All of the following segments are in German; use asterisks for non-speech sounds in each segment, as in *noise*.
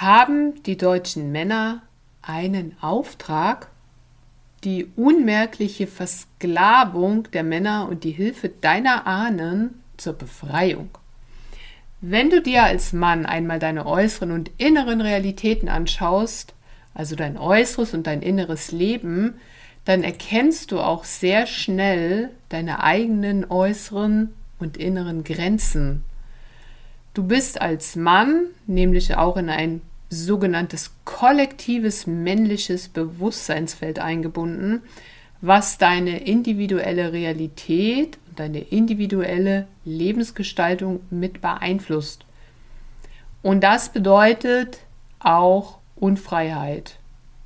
haben die deutschen Männer einen Auftrag, die unmerkliche Versklavung der Männer und die Hilfe deiner Ahnen zur Befreiung. Wenn du dir als Mann einmal deine äußeren und inneren Realitäten anschaust, also dein äußeres und dein inneres Leben, dann erkennst du auch sehr schnell deine eigenen äußeren und inneren Grenzen. Du bist als Mann nämlich auch in ein sogenanntes kollektives männliches Bewusstseinsfeld eingebunden, was deine individuelle Realität und deine individuelle Lebensgestaltung mit beeinflusst. Und das bedeutet auch Unfreiheit.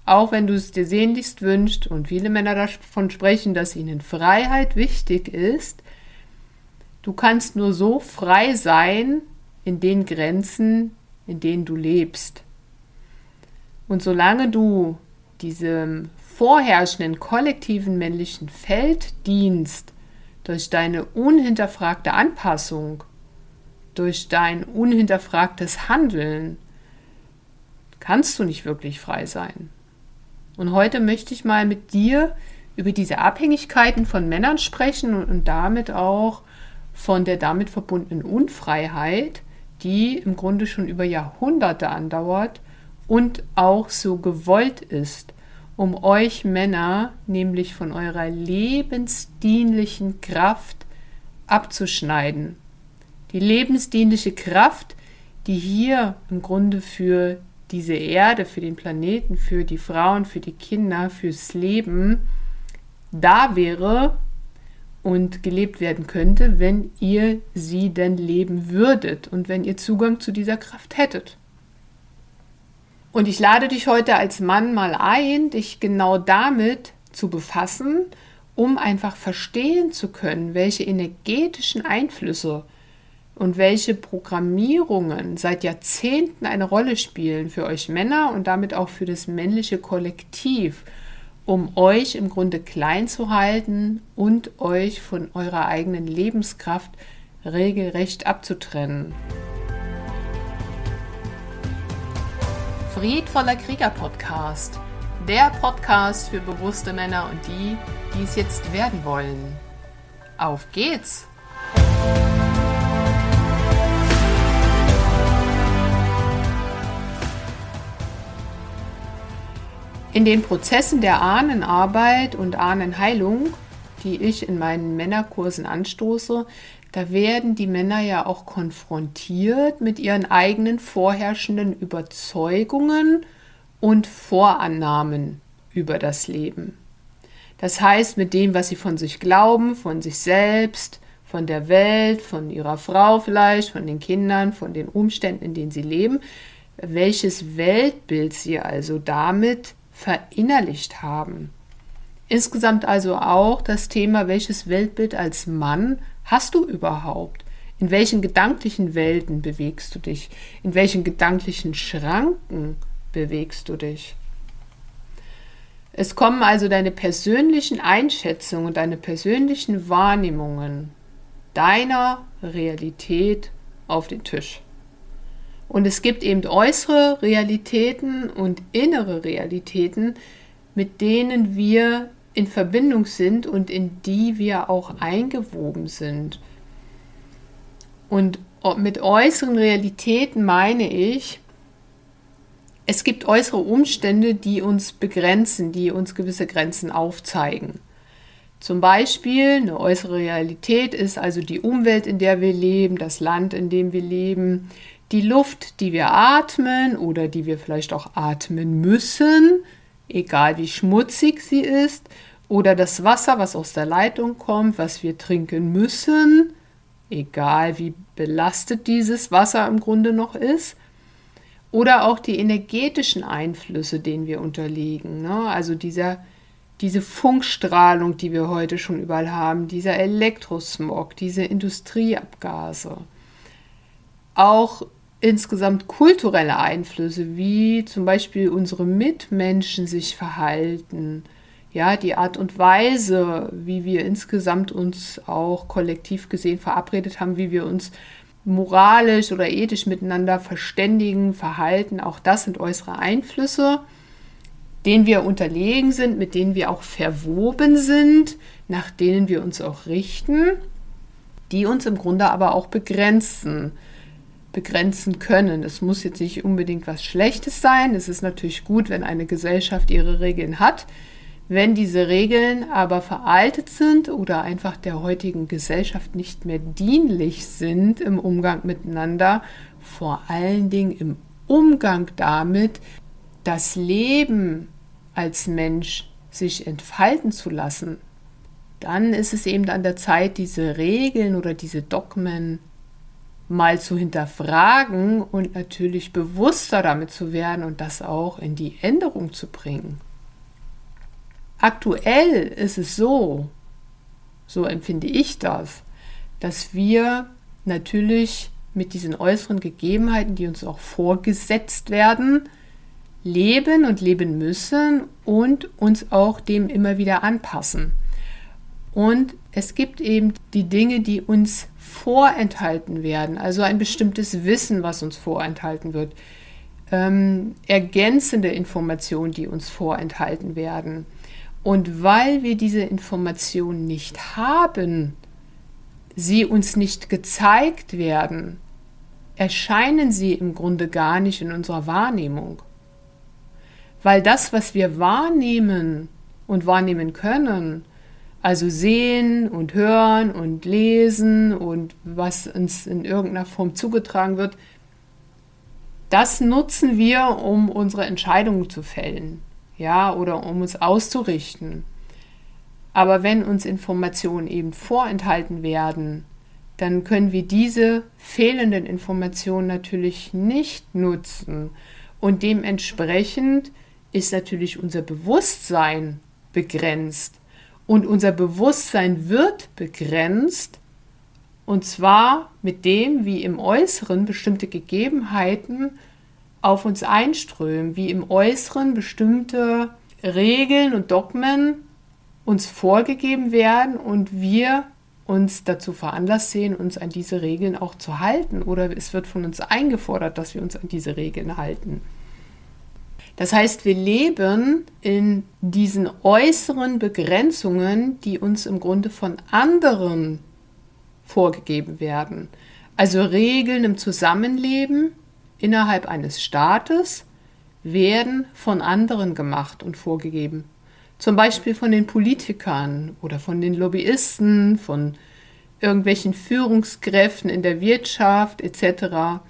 Auch wenn du es dir sehnlichst wünschst und viele Männer davon sprechen, dass ihnen Freiheit wichtig ist, du kannst nur so frei sein in den Grenzen, in denen du lebst. Und solange du diesem vorherrschenden kollektiven männlichen Feld dienst, durch deine unhinterfragte Anpassung, durch dein unhinterfragtes Handeln, kannst du nicht wirklich frei sein. Und heute möchte ich mal mit dir über diese Abhängigkeiten von Männern sprechen und, damit auch von der damit verbundenen Unfreiheit, die im Grunde schon über Jahrhunderte andauert und auch so gewollt ist, um euch Männer nämlich von eurer lebensdienlichen Kraft abzuschneiden. Die lebensdienliche Kraft, die hier im Grunde für diese Erde, für den Planeten, für die Frauen, für die Kinder, fürs Leben da wäre und gelebt werden könnte, wenn ihr sie denn leben würdet und wenn ihr Zugang zu dieser Kraft hättet. Und ich lade dich heute als Mann mal ein, dich genau damit zu befassen, um einfach verstehen zu können, welche energetischen Einflüsse und welche Programmierungen seit Jahrzehnten eine Rolle spielen für euch Männer und damit auch für das männliche Kollektiv, um euch im Grunde klein zu halten und euch von eurer eigenen Lebenskraft regelrecht abzutrennen. Friedvoller Krieger Podcast. Der Podcast für bewusste Männer und die, die es jetzt werden wollen. Auf geht's! In den Prozessen der Ahnenarbeit und Ahnenheilung, die ich in meinen Männerkursen anstoße, da werden die Männer ja auch konfrontiert mit ihren eigenen vorherrschenden Überzeugungen und Vorannahmen über das Leben. Das heißt, mit dem, was sie von sich glauben, von sich selbst, von der Welt, von ihrer Frau vielleicht, von den Kindern, von den Umständen, in denen sie leben, welches Weltbild sie also damit verinnerlicht haben. Insgesamt also auch das Thema, welches Weltbild als Mann hast du überhaupt? In welchen gedanklichen Welten bewegst du dich? In welchen gedanklichen Schranken bewegst du dich? Es kommen also deine persönlichen Einschätzungen und deine persönlichen Wahrnehmungen deiner Realität auf den Tisch. Und es gibt eben äußere Realitäten und innere Realitäten, mit denen wir in Verbindung sind und in die wir auch eingewoben sind. Und mit äußeren Realitäten meine ich, es gibt äußere Umstände, die uns begrenzen, die uns gewisse Grenzen aufzeigen. Zum Beispiel eine äußere Realität ist also die Umwelt, in der wir leben, das Land, in dem wir leben, die Luft, die wir atmen oder die wir vielleicht auch atmen müssen, egal wie schmutzig sie ist, oder das Wasser, was aus der Leitung kommt, was wir trinken müssen, egal wie belastet dieses Wasser im Grunde noch ist, oder auch die energetischen Einflüsse, denen wir unterliegen. Ne? Also dieser, diese Funkstrahlung, die wir heute schon überall haben, dieser Elektrosmog, diese Industrieabgase. Auch insgesamt kulturelle Einflüsse, wie zum Beispiel unsere Mitmenschen sich verhalten, ja, die Art und Weise, wie wir insgesamt uns auch kollektiv gesehen verabredet haben, wie wir uns moralisch oder ethisch miteinander verständigen, verhalten. Auch das sind äußere Einflüsse, denen wir unterlegen sind, mit denen wir auch verwoben sind, nach denen wir uns auch richten, die uns im Grunde aber auch begrenzen begrenzen können. Es muss jetzt nicht unbedingt was Schlechtes sein. Es ist natürlich gut, wenn eine Gesellschaft ihre Regeln hat. Wenn diese Regeln aber veraltet sind oder einfach der heutigen Gesellschaft nicht mehr dienlich sind im Umgang miteinander, vor allen Dingen im Umgang damit, das Leben als Mensch sich entfalten zu lassen, dann ist es eben an der Zeit, diese Regeln oder diese Dogmen mal zu hinterfragen und natürlich bewusster damit zu werden und das auch in die Änderung zu bringen. Aktuell ist es so, so empfinde ich das, dass wir natürlich mit diesen äußeren Gegebenheiten, die uns auch vorgesetzt werden, leben und leben müssen und uns auch dem immer wieder anpassen. Und es gibt eben die Dinge, die uns vorenthalten werden, also ein bestimmtes Wissen, was uns vorenthalten wird, ähm, ergänzende Informationen, die uns vorenthalten werden. Und weil wir diese Informationen nicht haben, sie uns nicht gezeigt werden, erscheinen sie im Grunde gar nicht in unserer Wahrnehmung. Weil das, was wir wahrnehmen und wahrnehmen können, also sehen und hören und lesen und was uns in irgendeiner Form zugetragen wird, das nutzen wir, um unsere Entscheidungen zu fällen ja, oder um uns auszurichten. Aber wenn uns Informationen eben vorenthalten werden, dann können wir diese fehlenden Informationen natürlich nicht nutzen. Und dementsprechend ist natürlich unser Bewusstsein begrenzt. Und unser Bewusstsein wird begrenzt, und zwar mit dem, wie im Äußeren bestimmte Gegebenheiten auf uns einströmen, wie im Äußeren bestimmte Regeln und Dogmen uns vorgegeben werden und wir uns dazu veranlasst sehen, uns an diese Regeln auch zu halten oder es wird von uns eingefordert, dass wir uns an diese Regeln halten. Das heißt, wir leben in diesen äußeren Begrenzungen, die uns im Grunde von anderen vorgegeben werden. Also Regeln im Zusammenleben, innerhalb eines Staates werden von anderen gemacht und vorgegeben. Zum Beispiel von den Politikern oder von den Lobbyisten, von irgendwelchen Führungskräften in der Wirtschaft etc.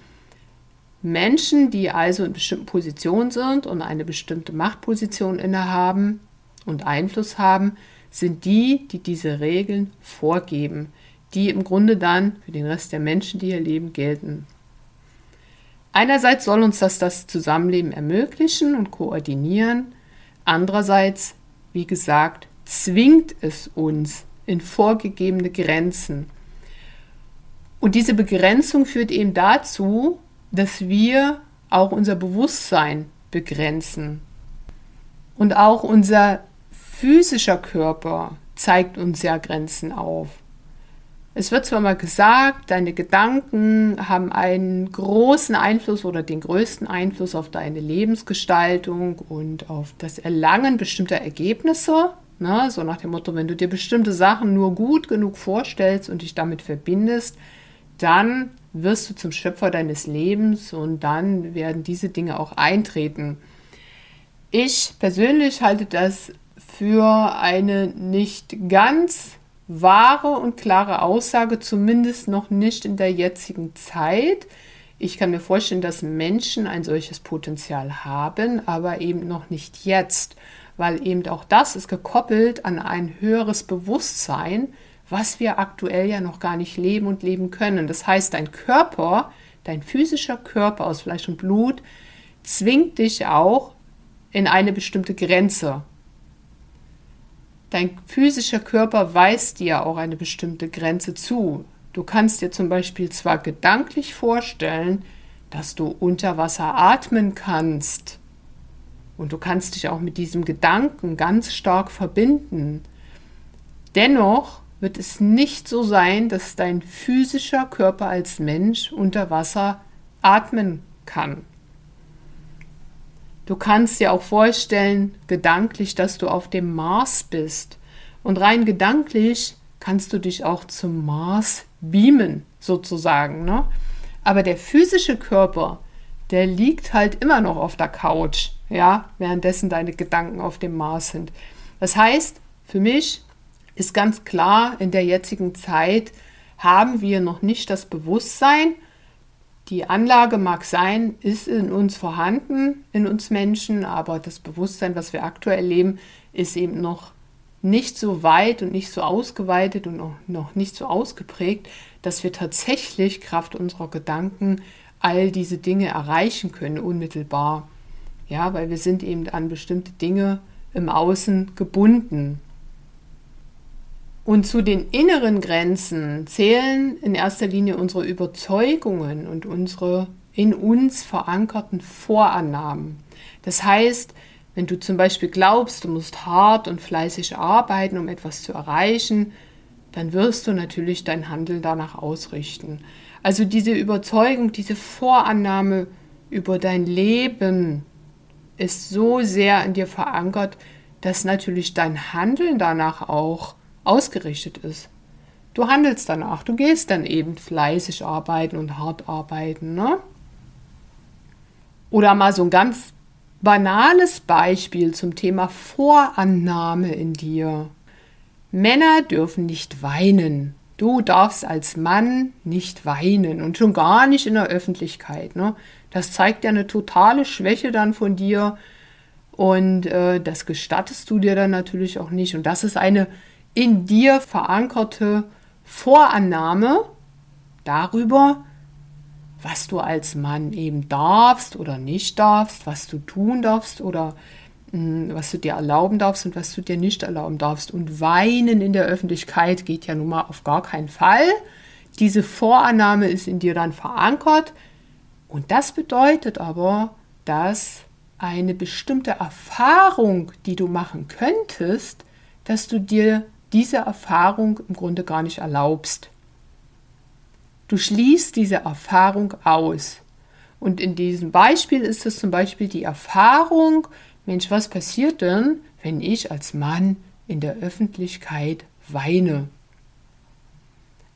Menschen, die also in bestimmten Positionen sind und eine bestimmte Machtposition innehaben und Einfluss haben, sind die, die diese Regeln vorgeben, die im Grunde dann für den Rest der Menschen, die hier leben, gelten. Einerseits soll uns das das Zusammenleben ermöglichen und koordinieren, andererseits, wie gesagt, zwingt es uns in vorgegebene Grenzen. Und diese Begrenzung führt eben dazu, dass wir auch unser Bewusstsein begrenzen. Und auch unser physischer Körper zeigt uns ja Grenzen auf. Es wird zwar mal gesagt, deine Gedanken haben einen großen Einfluss oder den größten Einfluss auf deine Lebensgestaltung und auf das Erlangen bestimmter Ergebnisse. Ne? So nach dem Motto, wenn du dir bestimmte Sachen nur gut genug vorstellst und dich damit verbindest, dann wirst du zum Schöpfer deines Lebens und dann werden diese Dinge auch eintreten. Ich persönlich halte das für eine nicht ganz wahre und klare Aussage, zumindest noch nicht in der jetzigen Zeit. Ich kann mir vorstellen, dass Menschen ein solches Potenzial haben, aber eben noch nicht jetzt, weil eben auch das ist gekoppelt an ein höheres Bewusstsein, was wir aktuell ja noch gar nicht leben und leben können. Das heißt, dein Körper, dein physischer Körper aus Fleisch und Blut, zwingt dich auch in eine bestimmte Grenze. Dein physischer Körper weist dir auch eine bestimmte Grenze zu. Du kannst dir zum Beispiel zwar gedanklich vorstellen, dass du unter Wasser atmen kannst. Und du kannst dich auch mit diesem Gedanken ganz stark verbinden. Dennoch wird es nicht so sein, dass dein physischer Körper als Mensch unter Wasser atmen kann. Du kannst dir auch vorstellen, gedanklich, dass du auf dem Mars bist. Und rein gedanklich kannst du dich auch zum Mars beamen, sozusagen. Ne? Aber der physische Körper, der liegt halt immer noch auf der Couch, ja, währenddessen deine Gedanken auf dem Mars sind. Das heißt, für mich ist ganz klar, in der jetzigen Zeit haben wir noch nicht das Bewusstsein, die Anlage mag sein, ist in uns vorhanden, in uns Menschen, aber das Bewusstsein, was wir aktuell leben, ist eben noch nicht so weit und nicht so ausgeweitet und noch, noch nicht so ausgeprägt, dass wir tatsächlich Kraft unserer Gedanken all diese Dinge erreichen können, unmittelbar. Ja, weil wir sind eben an bestimmte Dinge im Außen gebunden. Und zu den inneren Grenzen zählen in erster Linie unsere Überzeugungen und unsere in uns verankerten Vorannahmen. Das heißt, wenn du zum Beispiel glaubst, du musst hart und fleißig arbeiten, um etwas zu erreichen, dann wirst du natürlich dein Handeln danach ausrichten. Also diese Überzeugung, diese Vorannahme über dein Leben ist so sehr in dir verankert, dass natürlich dein Handeln danach auch ausgerichtet ist. Du handelst danach, du gehst dann eben fleißig arbeiten und hart arbeiten. Ne? Oder mal so ein ganz banales Beispiel zum Thema Vorannahme in dir. Männer dürfen nicht weinen. Du darfst als Mann nicht weinen und schon gar nicht in der Öffentlichkeit. Ne? Das zeigt ja eine totale Schwäche dann von dir und äh, das gestattest du dir dann natürlich auch nicht. Und das ist eine in dir verankerte Vorannahme darüber, was du als Mann eben darfst oder nicht darfst, was du tun darfst oder mh, hm, was du dir erlauben darfst und was du dir nicht erlauben darfst. Und weinen in der Öffentlichkeit geht ja nun mal auf gar keinen Fall. Diese Vorannahme ist in dir dann verankert und das bedeutet aber, dass eine bestimmte Erfahrung, die du machen könntest, dass du dir diese Erfahrung im Grunde gar nicht erlaubst. Du schließt diese Erfahrung aus. Und in diesem Beispiel ist es zum Beispiel die Erfahrung, Mensch, was passiert denn, wenn ich als Mann in der Öffentlichkeit weine?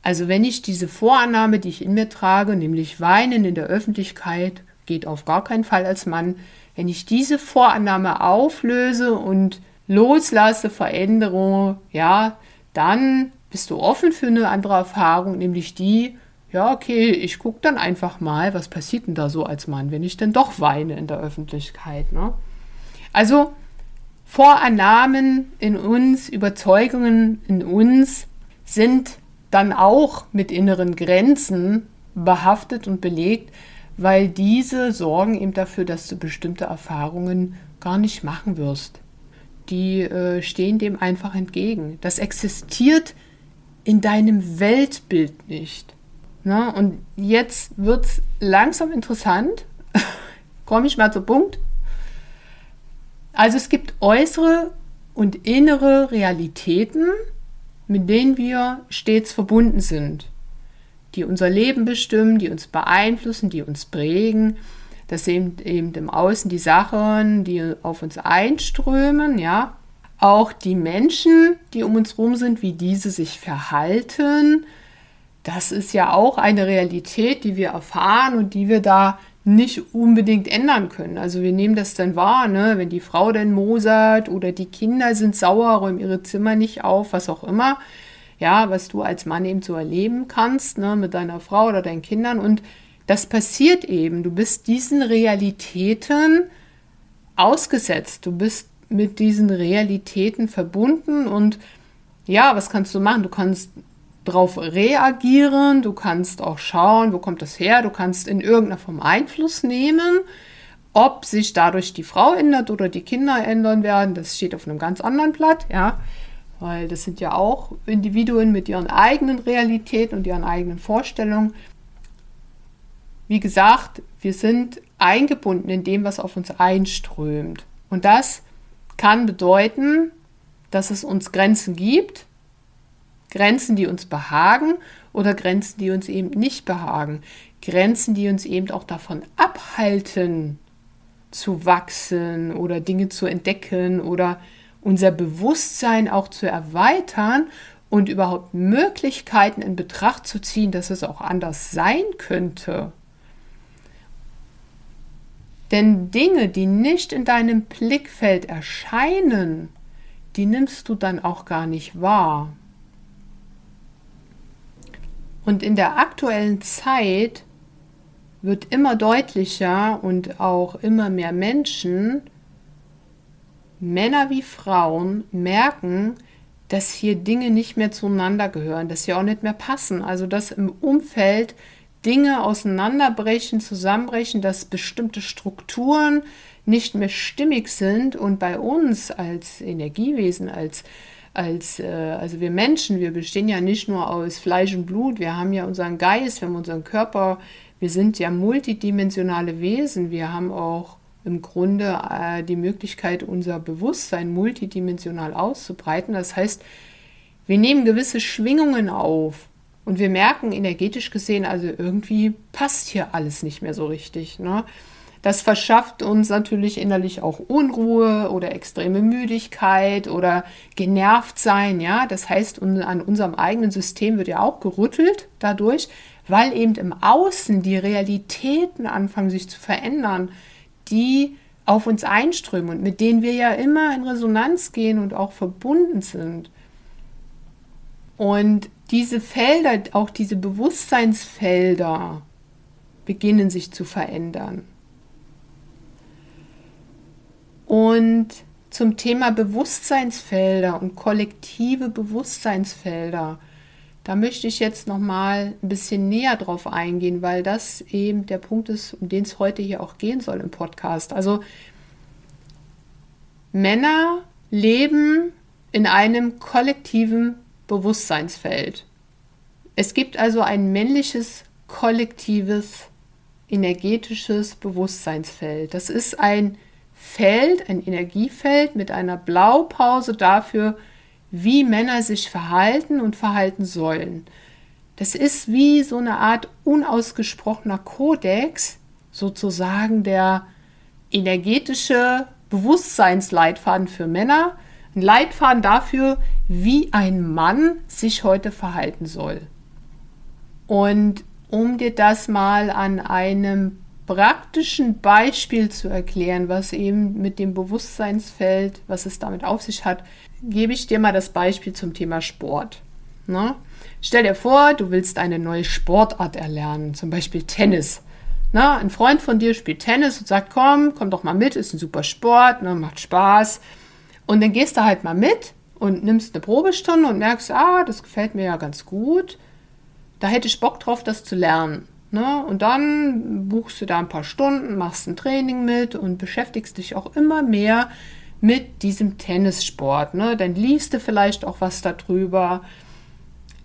Also wenn ich diese Vorannahme, die ich in mir trage, nämlich Weinen in der Öffentlichkeit, geht auf gar keinen Fall als Mann, wenn ich diese Vorannahme auflöse und loslasse, Veränderung, ja, dann bist du offen für eine andere Erfahrung, nämlich die, ja, okay, ich gucke dann einfach mal, was passiert denn da so als Mann, wenn ich denn doch weine in der Öffentlichkeit. Ne? Also Vorannahmen in uns, Überzeugungen in uns sind dann auch mit inneren Grenzen behaftet und belegt, weil diese sorgen eben dafür, dass du bestimmte Erfahrungen gar nicht machen wirst die äh, stehen dem einfach entgegen. Das existiert in deinem Weltbild nicht. Na, und jetzt wird es langsam interessant. *laughs* Komme ich mal zum Punkt. Also es gibt äußere und innere Realitäten, mit denen wir stets verbunden sind, die unser Leben bestimmen, die uns beeinflussen, die uns prägen das sind eben im Außen die Sachen, die auf uns einströmen, ja. Auch die Menschen, die um uns herum sind, wie diese sich verhalten, das ist ja auch eine Realität, die wir erfahren und die wir da nicht unbedingt ändern können. Also wir nehmen das dann wahr, ne? wenn die Frau dann mosert oder die Kinder sind sauer, räumen ihre Zimmer nicht auf, was auch immer. Ja, was du als Mann eben so erleben kannst, ne? mit deiner Frau oder deinen Kindern. Und das passiert eben. Du bist diesen Realitäten ausgesetzt. Du bist mit diesen Realitäten verbunden und ja, was kannst du machen? Du kannst darauf reagieren, du kannst auch schauen, wo kommt das her, du kannst in irgendeiner Form Einfluss nehmen. Ob sich dadurch die Frau ändert oder die Kinder ändern werden, das steht auf einem ganz anderen Blatt, ja. Weil das sind ja auch Individuen mit ihren eigenen Realitäten und ihren eigenen Vorstellungen. Wie gesagt, wir sind eingebunden in dem, was auf uns einströmt. Und das kann bedeuten, dass es uns Grenzen gibt, Grenzen, die uns behagen oder Grenzen, die uns eben nicht behagen. Grenzen, die uns eben auch davon abhalten, zu wachsen oder Dinge zu entdecken oder unser Bewusstsein auch zu erweitern und überhaupt Möglichkeiten in Betracht zu ziehen, dass es auch anders sein könnte. Denn Dinge, die nicht in deinem Blickfeld erscheinen, die nimmst du dann auch gar nicht wahr. Und in der aktuellen Zeit wird immer deutlicher und auch immer mehr Menschen, Männer wie Frauen, merken, dass hier Dinge nicht mehr zueinander gehören, dass sie auch nicht mehr passen. Also dass im Umfeld Dinge auseinanderbrechen, zusammenbrechen, dass bestimmte Strukturen nicht mehr stimmig sind und bei uns als Energiewesen, als als, äh, also wir Menschen, wir bestehen ja nicht nur aus Fleisch und Blut, wir haben ja unseren Geist, wir haben unseren Körper, wir sind ja multidimensionale Wesen, wir haben auch im Grunde äh, die Möglichkeit, unser Bewusstsein multidimensional auszubreiten. Das heißt, wir nehmen gewisse Schwingungen auf und wir merken energetisch gesehen, also irgendwie passt hier alles nicht mehr so richtig. Ne? Das verschafft uns natürlich innerlich auch Unruhe oder extreme Müdigkeit oder genervt sein. Ja, das heißt, an unserem eigenen System wird ja auch gerüttelt dadurch, weil eben im Außen die Realitäten anfangen sich zu verändern die auf uns einströmen und mit denen wir ja immer in Resonanz gehen und auch verbunden sind. Und diese Felder, auch diese Bewusstseinsfelder, beginnen sich zu verändern. Und zum Thema Bewusstseinsfelder und kollektive Bewusstseinsfelder da möchte ich jetzt noch mal ein bisschen näher drauf eingehen, weil das eben der Punkt ist, um den es heute hier auch gehen soll im Podcast. Also Männer leben in einem kollektiven Bewusstseinsfeld. Es gibt also ein männliches kollektives energetisches Bewusstseinsfeld. Das ist ein Feld, ein Energiefeld mit einer Blaupause dafür, wie Männer sich verhalten und verhalten sollen. Das ist wie so eine Art unausgesprochener Kodex, sozusagen der energetische Bewusstseinsleitfaden für Männer, ein Leitfaden dafür, wie ein Mann sich heute verhalten soll. Und um dir das mal an einem praktischen Beispiel zu erklären, was eben mit dem Bewusstseinsfeld, was es damit auf sich hat, gebe ich dir mal das Beispiel zum Thema Sport. Ne? Stell dir vor, du willst eine neue Sportart erlernen, zum Beispiel Tennis. Ne? Ein Freund von dir spielt Tennis und sagt, komm, komm doch mal mit, ist ein super Sport, ne? macht Spaß. Und dann gehst du halt mal mit und nimmst eine Probestunde und merkst, ah, das gefällt mir ja ganz gut. Da hätte ich Bock drauf, das zu lernen. Ne? Und dann buchst du da ein paar Stunden, machst ein Training mit und beschäftigst dich auch immer mehr mit diesem Tennissport. Ne? Dann liest du vielleicht auch was darüber.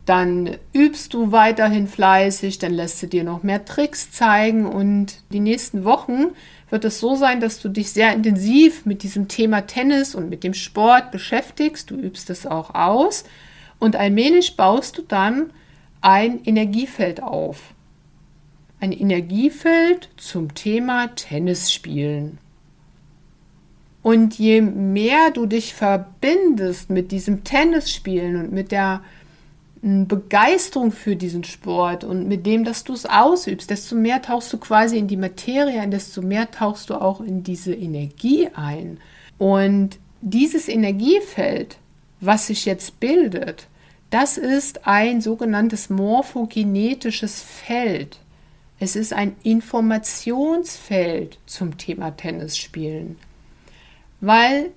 Dann übst du weiterhin fleißig, dann lässt du dir noch mehr Tricks zeigen und die nächsten Wochen wird es so sein, dass du dich sehr intensiv mit diesem Thema Tennis und mit dem Sport beschäftigst. Du übst es auch aus und allmählich baust du dann ein Energiefeld auf. Ein Energiefeld zum Thema Tennis spielen. Und je mehr du dich verbindest mit diesem Tennisspielen und mit der hm, Begeisterung für diesen Sport und mit dem, dass du es ausübst, desto mehr tauchst du quasi in die Materie ein, desto mehr tauchst du auch in diese Energie ein. Und dieses Energiefeld, was sich jetzt bildet, das ist ein sogenanntes morphogenetisches Feld. Es ist ein Informationsfeld zum Thema Tennisspielen weil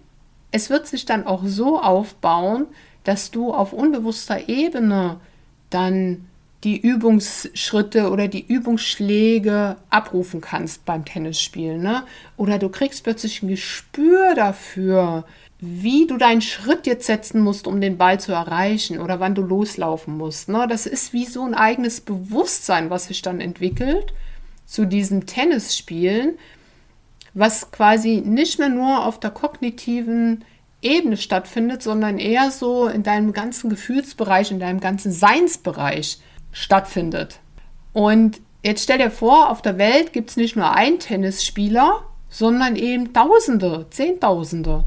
es wird sich dann auch so aufbauen, dass du auf unbewusster Ebene dann die Übungsschritte oder die Übungsschläge abrufen kannst beim Tennisspielen. Ne? Oder du kriegst plötzlich ein Gespür dafür, wie du deinen Schritt jetzt setzen musst, um den Ball zu erreichen oder wann du loslaufen musst. Ne? Das ist wie so ein eigenes Bewusstsein, was sich dann entwickelt zu diesem Tennisspielen was quasi nicht mehr nur auf der kognitiven Ebene stattfindet, sondern eher so in deinem ganzen Gefühlsbereich, in deinem ganzen Seinsbereich stattfindet. Und jetzt stell dir vor, auf der Welt gibt es nicht nur einen Tennisspieler, sondern eben Tausende, Zehntausende.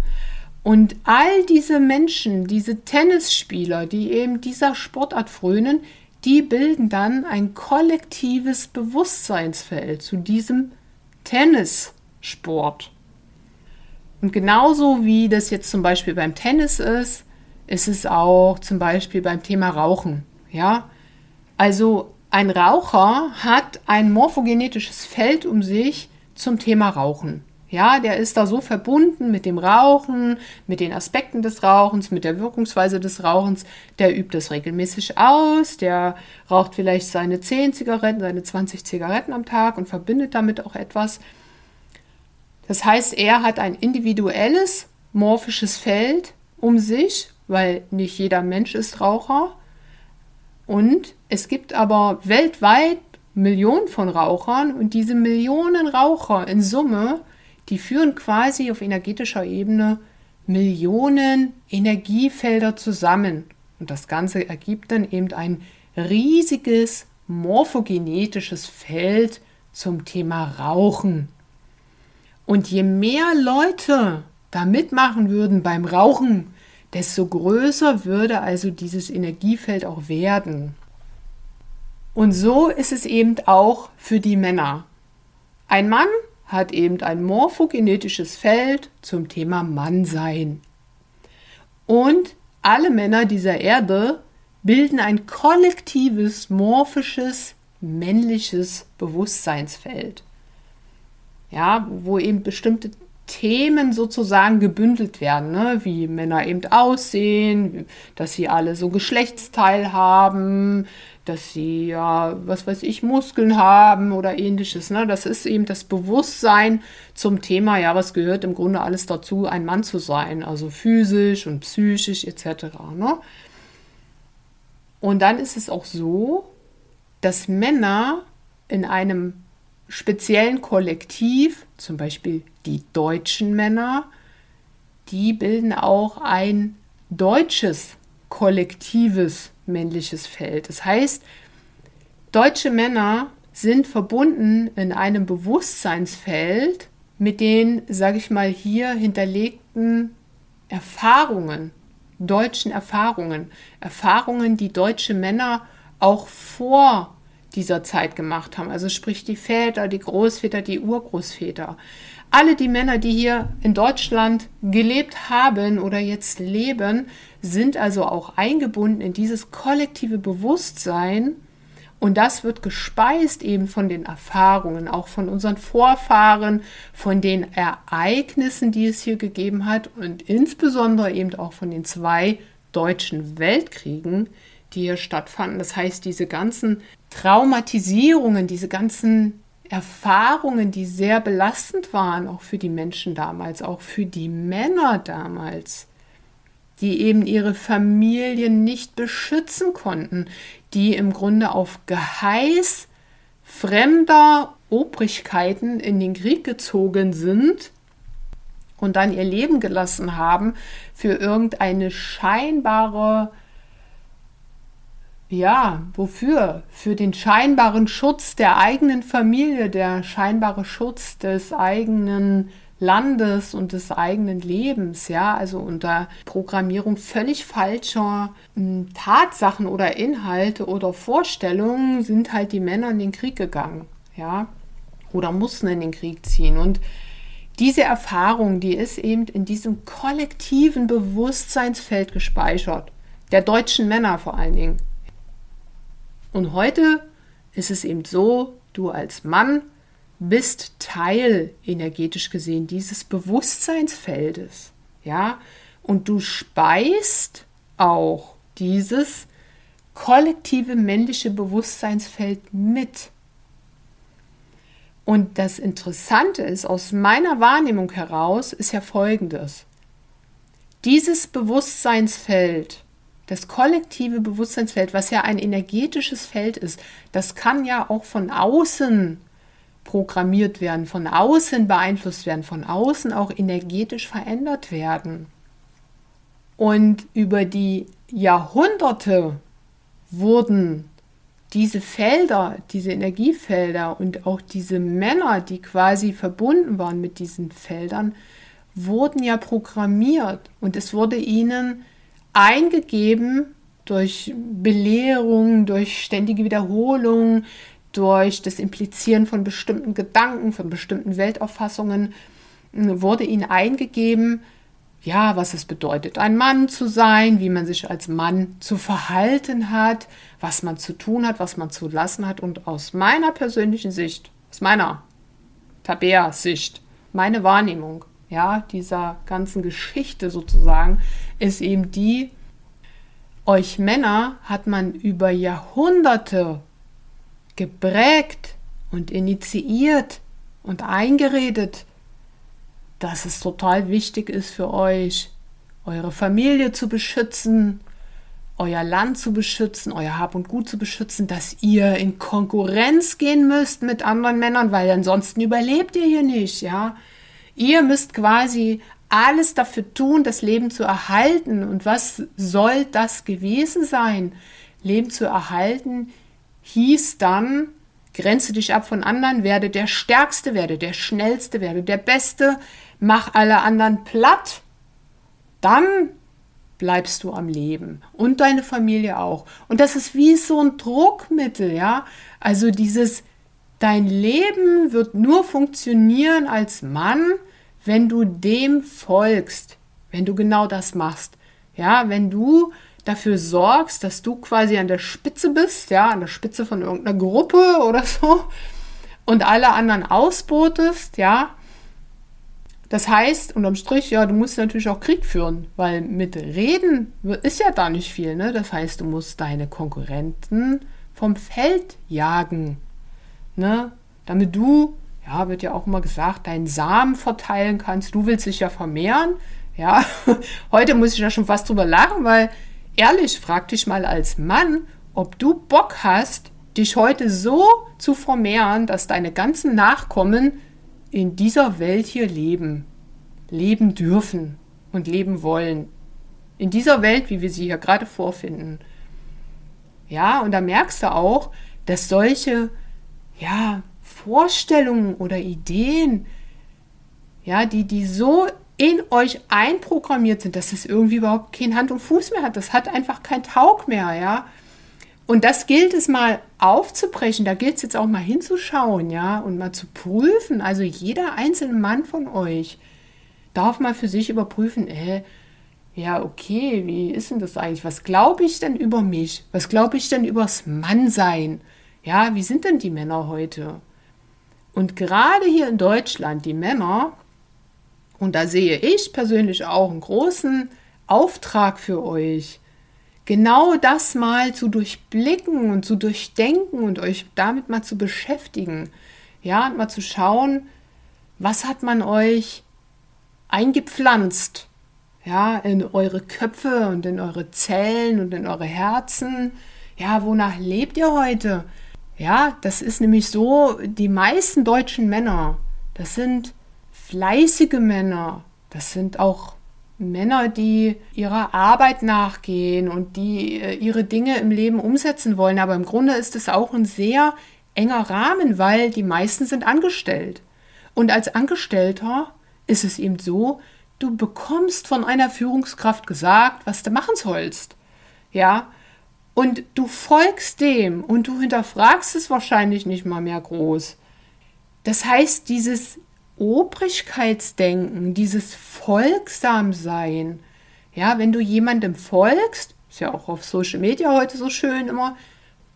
Und all diese Menschen, diese Tennisspieler, die eben dieser Sportart frönen, die bilden dann ein kollektives Bewusstseinsfeld zu diesem Tennissport. Und genauso wie das jetzt zum Beispiel beim Tennis ist, ist es auch zum Beispiel beim Thema Rauchen. Ja, also ein Raucher hat ein morphogenetisches Feld um sich zum Thema Rauchen. Ja, der ist da so verbunden mit dem Rauchen, mit den Aspekten des Rauchens, mit der Wirkungsweise des Rauchens. Der übt es regelmäßig aus, der raucht vielleicht seine 10 Zigaretten, seine 20 Zigaretten am Tag und verbindet damit auch etwas. Das heißt, er hat ein individuelles morphisches Feld um sich, weil nicht jeder Mensch ist Raucher. Und es gibt aber weltweit Millionen von Rauchern und diese Millionen Raucher in Summe die führen quasi auf energetischer Ebene Millionen Energiefelder zusammen. Und das Ganze ergibt dann eben ein riesiges morphogenetisches Feld zum Thema Rauchen. Und je mehr Leute da mitmachen würden beim Rauchen, desto größer würde also dieses Energiefeld auch werden. Und so ist es eben auch für die Männer. Ein Mann hat eben ein morphogenetisches Feld zum Thema Mannsein. Und alle Männer dieser Erde bilden ein kollektives, morphisches, männliches Bewusstseinsfeld. Ja, wo eben bestimmte Themen sozusagen gebündelt werden, ne? wie Männer eben aussehen, dass sie alle so Geschlechtsteil haben, dass sie ja, was weiß ich, Muskeln haben oder ähnliches. Ne? Das ist eben das Bewusstsein zum Thema, ja, was gehört im Grunde alles dazu, ein Mann zu sein, also physisch und psychisch etc. Ne? Und dann ist es auch so, dass Männer in einem speziellen Kollektiv, zum Beispiel die deutschen Männer, die bilden auch ein deutsches kollektives männliches Feld. Das heißt, deutsche Männer sind verbunden in einem Bewusstseinsfeld mit den, sage ich mal, hier hinterlegten Erfahrungen, deutschen Erfahrungen, Erfahrungen, die deutsche Männer auch vor dieser Zeit gemacht haben. Also sprich die Väter, die Großväter, die Urgroßväter. Alle die Männer, die hier in Deutschland gelebt haben oder jetzt leben, sind also auch eingebunden in dieses kollektive Bewusstsein. Und das wird gespeist eben von den Erfahrungen, auch von unseren Vorfahren, von den Ereignissen, die es hier gegeben hat und insbesondere eben auch von den zwei deutschen Weltkriegen, die hier stattfanden. Das heißt, diese ganzen Traumatisierungen, diese ganzen Erfahrungen, die sehr belastend waren, auch für die Menschen damals, auch für die Männer damals, die eben ihre Familien nicht beschützen konnten, die im Grunde auf Geheiß fremder Obrigkeiten in den Krieg gezogen sind und dann ihr Leben gelassen haben für irgendeine scheinbare ja, wofür? Für den scheinbaren Schutz der eigenen Familie, der scheinbare Schutz des eigenen Landes und des eigenen Lebens, ja, also unter Programmierung völlig falscher hm, Tatsachen oder Inhalte oder Vorstellungen sind halt die Männer in den Krieg gegangen, ja, oder mussten in den Krieg ziehen und diese Erfahrung, die ist eben in diesem kollektiven Bewusstseinsfeld gespeichert, der deutschen Männer vor allen Dingen. Und heute ist es eben so, du als Mann bist Teil energetisch gesehen dieses Bewusstseinsfeldes, ja, und du speist auch dieses kollektive männliche Bewusstseinsfeld mit. Und das Interessante ist, aus meiner Wahrnehmung heraus, ist ja folgendes. Dieses Bewusstseinsfeld das kollektive Bewusstseinsfeld, was ja ein energetisches Feld ist, das kann ja auch von außen programmiert werden, von außen beeinflusst werden, von außen auch energetisch verändert werden. Und über die Jahrhunderte wurden diese Felder, diese Energiefelder und auch diese Männer, die quasi verbunden waren mit diesen Feldern, wurden ja programmiert und es wurde ihnen eingegeben durch Belehrung, durch ständige Wiederholung, durch das Implizieren von bestimmten Gedanken, von bestimmten Weltauffassungen, wurde ihnen eingegeben, ja, was es bedeutet, ein Mann zu sein, wie man sich als Mann zu verhalten hat, was man zu tun hat, was man zu lassen hat. Und aus meiner persönlichen Sicht, aus meiner Tabea-Sicht, meine Wahrnehmung, ja, dieser ganzen Geschichte sozusagen, ist eben die, euch Männer hat man über Jahrhunderte geprägt und initiiert und eingeredet, dass es total wichtig ist für euch, eure Familie zu beschützen, euer Land zu beschützen, euer Hab und Gut zu beschützen, dass ihr in Konkurrenz gehen müsst mit anderen Männern, weil ansonsten überlebt ihr hier nicht, ja. Ihr müsst quasi alles dafür tun, das Leben zu erhalten. Und was soll das gewesen sein? Leben zu erhalten hieß dann, grenze dich ab von anderen, werde der Stärkste, werde der Schnellste, werde der Beste, mach alle anderen platt, dann bleibst du am Leben und deine Familie auch. Und das ist wie so ein Druckmittel, ja. Also dieses, dein Leben wird nur funktionieren als Mann, wenn du dem folgst, wenn du genau das machst. Ja, wenn du dafür sorgst, dass du quasi an der Spitze bist, ja, an der Spitze von irgendeiner Gruppe oder so und alle anderen ausbotest, ja, das heißt, unterm Strich, ja, du musst natürlich auch Krieg führen, weil mit Reden ist ja da nicht viel. Ne? Das heißt, du musst deine Konkurrenten vom Feld jagen, ne? damit du, ja, wird ja auch immer gesagt, deinen Samen verteilen kannst. Du willst dich ja vermehren. Ja, *laughs* heute muss ich ja schon fast drüber lachen, weil ehrlich, frag dich mal als Mann, ob du Bock hast, dich heute so zu vermehren, dass deine ganzen Nachkommen in dieser Welt hier leben, leben dürfen und leben wollen. In dieser Welt, wie wir sie hier gerade vorfinden. Ja, und da merkst du auch, dass solche ja, Vorstellungen oder Ideen, ja, die, die so in euch einprogrammiert sind, dass es irgendwie überhaupt kein Hand und Fuß mehr hat. Das hat einfach kein Taug mehr, ja. Und das gilt es mal aufzubrechen, da gilt es jetzt auch mal hinzuschauen, ja, und mal zu prüfen. Also jeder einzelne Mann von euch darf mal für sich überprüfen, äh, ja, okay, wie ist denn das eigentlich? Was glaube ich denn über mich? Was glaube ich denn übers Mannsein? Ja, wie sind denn die Männer heute? Und gerade hier in Deutschland, die Männer, und da sehe ich persönlich auch einen großen Auftrag für euch, genau das mal zu durchblicken und zu durchdenken und euch damit mal zu beschäftigen. Ja, und mal zu schauen, was hat man euch eingepflanzt? Ja, in eure Köpfe und in eure Zellen und in eure Herzen. Ja, wonach lebt ihr heute? Ja, das ist nämlich so, die meisten deutschen Männer, das sind fleißige Männer, das sind auch Männer, die ihrer Arbeit nachgehen und die äh, ihre Dinge im Leben umsetzen wollen. Aber im Grunde ist es auch ein sehr enger Rahmen, weil die meisten sind angestellt. Und als Angestellter ist es eben so, du bekommst von einer Führungskraft gesagt, was du machen sollst. Ja, und du folgst dem und du hinterfragst es wahrscheinlich nicht mal mehr groß. Das heißt, dieses Obrigkeitsdenken, dieses Folgsamsein. Ja, wenn du jemandem folgst, ist ja auch auf Social Media heute so schön immer,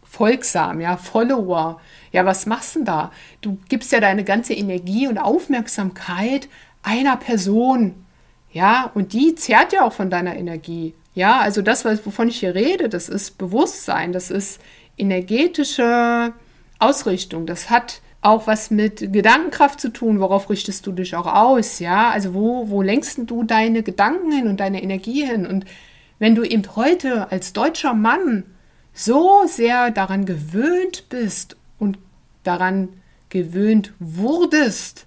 folgsam, ja, Follower. Ja, was machst du denn da? Du gibst ja deine ganze Energie und Aufmerksamkeit einer Person. Ja, und die zehrt ja auch von deiner Energie. Ja, also das, wovon ich hier rede, das ist Bewusstsein, das ist energetische Ausrichtung. Das hat auch was mit Gedankenkraft zu tun. Worauf richtest du dich auch aus? Ja, also wo, wo lenkst du deine Gedanken hin und deine Energie hin? Und wenn du eben heute als deutscher Mann so sehr daran gewöhnt bist und daran gewöhnt wurdest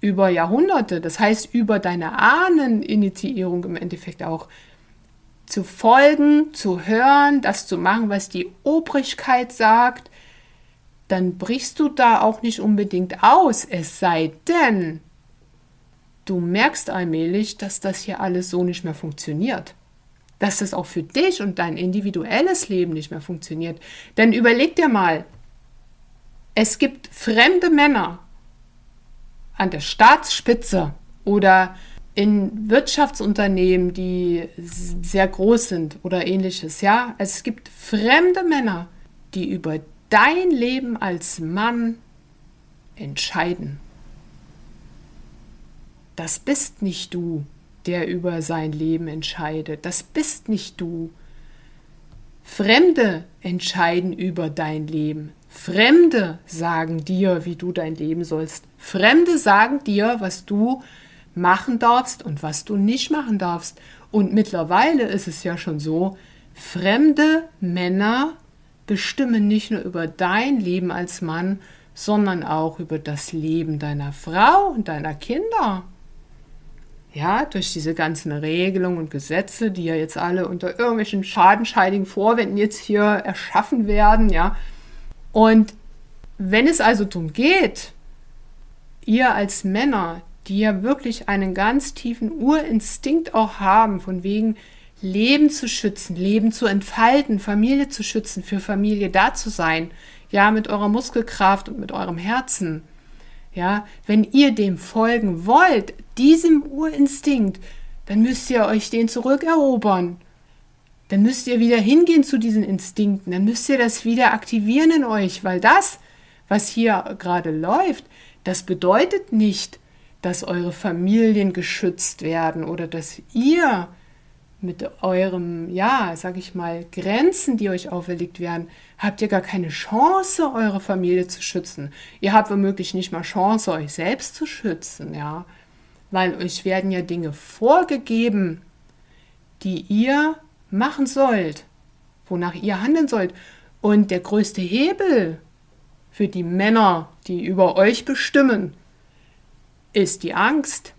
über Jahrhunderte, das heißt über deine Ahneninitiierung im Endeffekt auch, zu folgen, zu hören, das zu machen, was die Obrigkeit sagt, dann brichst du da auch nicht unbedingt aus, es sei denn, du merkst allmählich, dass das hier alles so nicht mehr funktioniert. Dass das auch für dich und dein individuelles Leben nicht mehr funktioniert. Denn überleg dir mal, es gibt fremde Männer an der Staatsspitze oder in Wirtschaftsunternehmen, die sehr groß sind oder ähnliches, ja. Es gibt fremde Männer, die über dein Leben als Mann entscheiden. Das bist nicht du, der über sein Leben entscheidet. Das bist nicht du. Fremde entscheiden über dein Leben. Fremde sagen dir, wie du dein Leben sollst. Fremde sagen dir, was du machen darfst und was du nicht machen darfst. Und mittlerweile ist es ja schon so, fremde Männer bestimmen nicht nur über dein Leben als Mann, sondern auch über das Leben deiner Frau und deiner Kinder. Ja, durch diese ganzen Regelungen und Gesetze, die ja jetzt alle unter irgendwelchen schadenscheidigen Vorwänden jetzt hier erschaffen werden, ja. Und wenn es also darum geht, ihr als Männer die ja wirklich einen ganz tiefen Urinstinkt auch haben, von wegen Leben zu schützen, Leben zu entfalten, Familie zu schützen, für Familie da zu sein, ja, mit eurer Muskelkraft und mit eurem Herzen. Ja, wenn ihr dem folgen wollt, diesem Urinstinkt, dann müsst ihr euch den zurückerobern. Dann müsst ihr wieder hingehen zu diesen Instinkten, dann müsst ihr das wieder aktivieren in euch, weil das, was hier gerade läuft, das bedeutet nicht, dass eure Familien geschützt werden oder dass ihr mit eurem, ja, sag ich mal, Grenzen, die euch auferlegt werden, habt ihr gar keine Chance, eure Familie zu schützen. Ihr habt womöglich nicht mal Chance, euch selbst zu schützen, ja. Weil euch werden ja Dinge vorgegeben, die ihr machen sollt, wonach ihr handeln sollt. Und der größte Hebel für die Männer, die über euch bestimmen, ist die Angst.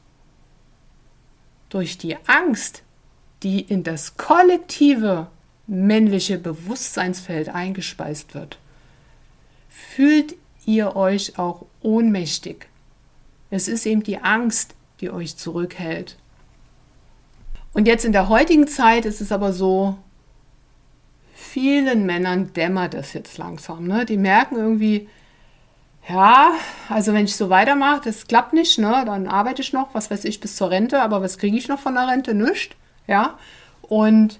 Durch die Angst, die in das kollektive männliche Bewusstseinsfeld eingespeist wird, fühlt ihr euch auch ohnmächtig. Es ist eben die Angst, die euch zurückhält. Und jetzt in der heutigen Zeit ist es aber so, vielen Männern dämmert das jetzt langsam. Ne? Die merken irgendwie, ja, also wenn ich so weitermache, das klappt nicht, ne? Dann arbeite ich noch, was weiß ich, bis zur Rente, aber was kriege ich noch von der Rente? Nichts. Ja. Und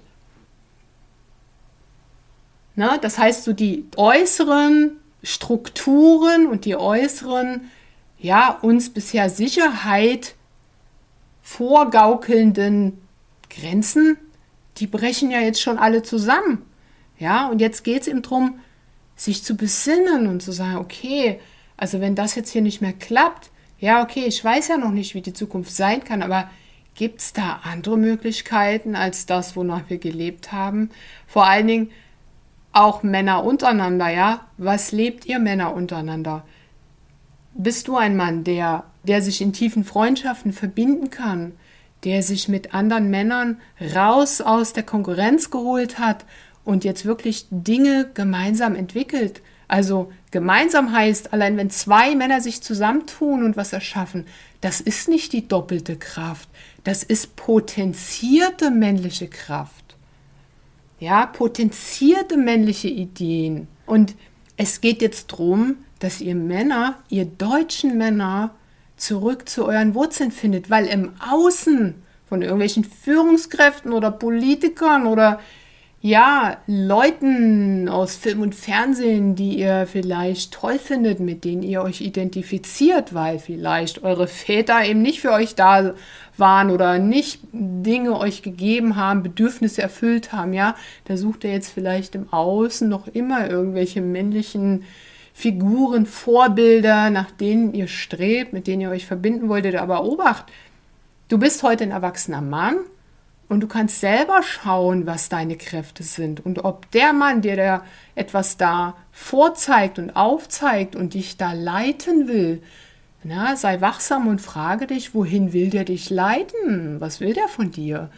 ne, das heißt, so die äußeren Strukturen und die äußeren, ja, uns bisher Sicherheit vorgaukelnden Grenzen, die brechen ja jetzt schon alle zusammen. Ja, und jetzt geht es eben darum, sich zu besinnen und zu sagen, okay, also wenn das jetzt hier nicht mehr klappt, ja, okay, ich weiß ja noch nicht, wie die Zukunft sein kann, aber gibt es da andere Möglichkeiten als das, wonach wir gelebt haben? Vor allen Dingen auch Männer untereinander, ja? Was lebt ihr Männer untereinander? Bist du ein Mann, der, der sich in tiefen Freundschaften verbinden kann, der sich mit anderen Männern raus aus der Konkurrenz geholt hat und jetzt wirklich Dinge gemeinsam entwickelt? Also gemeinsam heißt, allein wenn zwei Männer sich zusammentun und was erschaffen, das ist nicht die doppelte Kraft, das ist potenzierte männliche Kraft. Ja, potenzierte männliche Ideen. Und es geht jetzt darum, dass ihr Männer, ihr deutschen Männer, zurück zu euren Wurzeln findet, weil im Außen von irgendwelchen Führungskräften oder Politikern oder ja, Leuten aus Film und Fernsehen, die ihr vielleicht toll findet, mit denen ihr euch identifiziert, weil vielleicht eure Väter eben nicht für euch da waren oder nicht Dinge euch gegeben haben, Bedürfnisse erfüllt haben, ja, da sucht ihr jetzt vielleicht im Außen noch immer irgendwelche männlichen Figuren, Vorbilder, nach denen ihr strebt, mit denen ihr euch verbinden wolltet, aber obacht, du bist heute ein erwachsener Mann und du kannst selber schauen, was deine Kräfte sind und ob der Mann, der dir etwas da vorzeigt und aufzeigt und dich da leiten will, na, sei wachsam und frage dich, wohin will der dich leiten? Was will der von dir?